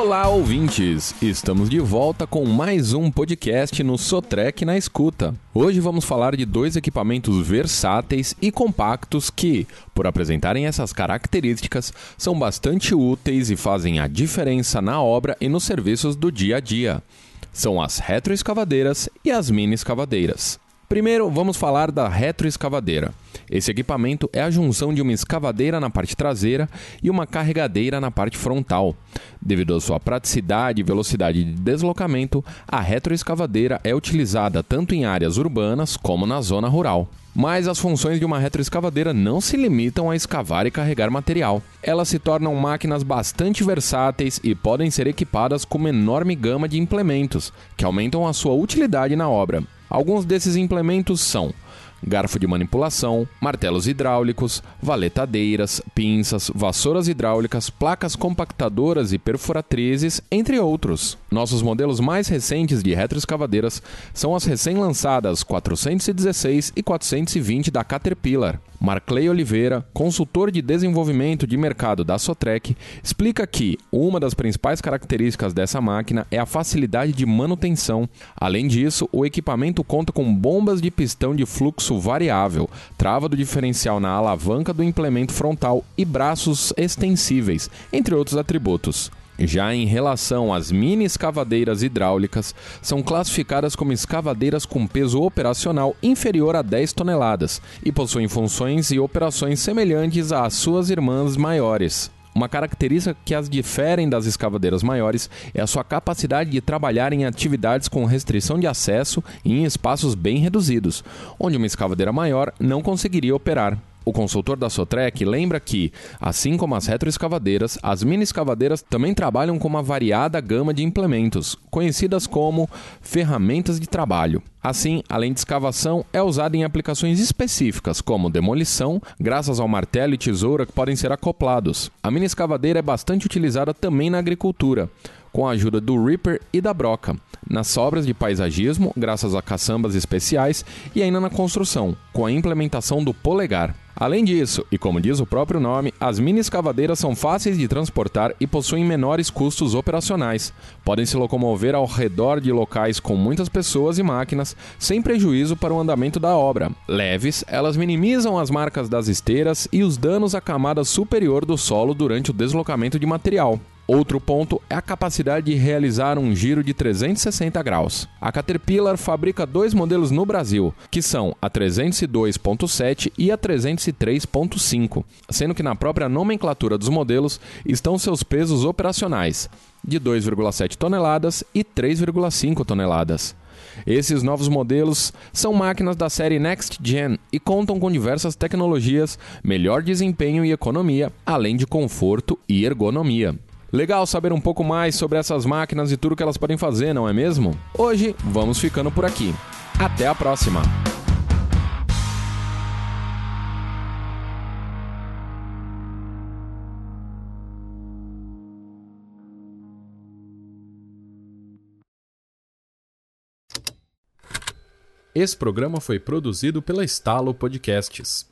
Olá, ouvintes! Estamos de volta com mais um podcast no Sotrec na Escuta. Hoje vamos falar de dois equipamentos versáteis e compactos que, por apresentarem essas características, são bastante úteis e fazem a diferença na obra e nos serviços do dia a dia. São as retroescavadeiras e as mini escavadeiras. Primeiro, vamos falar da retroescavadeira. Esse equipamento é a junção de uma escavadeira na parte traseira e uma carregadeira na parte frontal. Devido à sua praticidade e velocidade de deslocamento, a retroescavadeira é utilizada tanto em áreas urbanas como na zona rural. Mas as funções de uma retroescavadeira não se limitam a escavar e carregar material. Elas se tornam máquinas bastante versáteis e podem ser equipadas com uma enorme gama de implementos, que aumentam a sua utilidade na obra. Alguns desses implementos são garfo de manipulação, martelos hidráulicos, valetadeiras, pinças, vassouras hidráulicas, placas compactadoras e perfuratrizes, entre outros. Nossos modelos mais recentes de retroescavadeiras são as recém-lançadas 416 e 420 da Caterpillar. Marclay Oliveira, consultor de desenvolvimento de mercado da Sotrec, explica que uma das principais características dessa máquina é a facilidade de manutenção. Além disso, o equipamento conta com bombas de pistão de fluxo variável, trava do diferencial na alavanca do implemento frontal e braços extensíveis, entre outros atributos. Já em relação às mini escavadeiras hidráulicas, são classificadas como escavadeiras com peso operacional inferior a 10 toneladas e possuem funções e operações semelhantes às suas irmãs maiores. Uma característica que as diferem das escavadeiras maiores é a sua capacidade de trabalhar em atividades com restrição de acesso e em espaços bem reduzidos, onde uma escavadeira maior não conseguiria operar. O consultor da Sotrec lembra que, assim como as retroescavadeiras, as mini escavadeiras também trabalham com uma variada gama de implementos, conhecidas como ferramentas de trabalho. Assim, além de escavação, é usada em aplicações específicas, como demolição, graças ao martelo e tesoura que podem ser acoplados. A mini escavadeira é bastante utilizada também na agricultura, com a ajuda do Reaper e da broca, nas obras de paisagismo, graças a caçambas especiais, e ainda na construção, com a implementação do polegar. Além disso, e como diz o próprio nome, as mini escavadeiras são fáceis de transportar e possuem menores custos operacionais. Podem se locomover ao redor de locais com muitas pessoas e máquinas, sem prejuízo para o andamento da obra. Leves, elas minimizam as marcas das esteiras e os danos à camada superior do solo durante o deslocamento de material. Outro ponto é a capacidade de realizar um giro de 360 graus. A Caterpillar fabrica dois modelos no Brasil, que são a 302.7 e a 303.5, sendo que na própria nomenclatura dos modelos estão seus pesos operacionais, de 2,7 toneladas e 3,5 toneladas. Esses novos modelos são máquinas da série Next Gen e contam com diversas tecnologias, melhor desempenho e economia, além de conforto e ergonomia. Legal saber um pouco mais sobre essas máquinas e tudo que elas podem fazer, não é mesmo? Hoje vamos ficando por aqui. Até a próxima! Esse programa foi produzido pela Estalo Podcasts.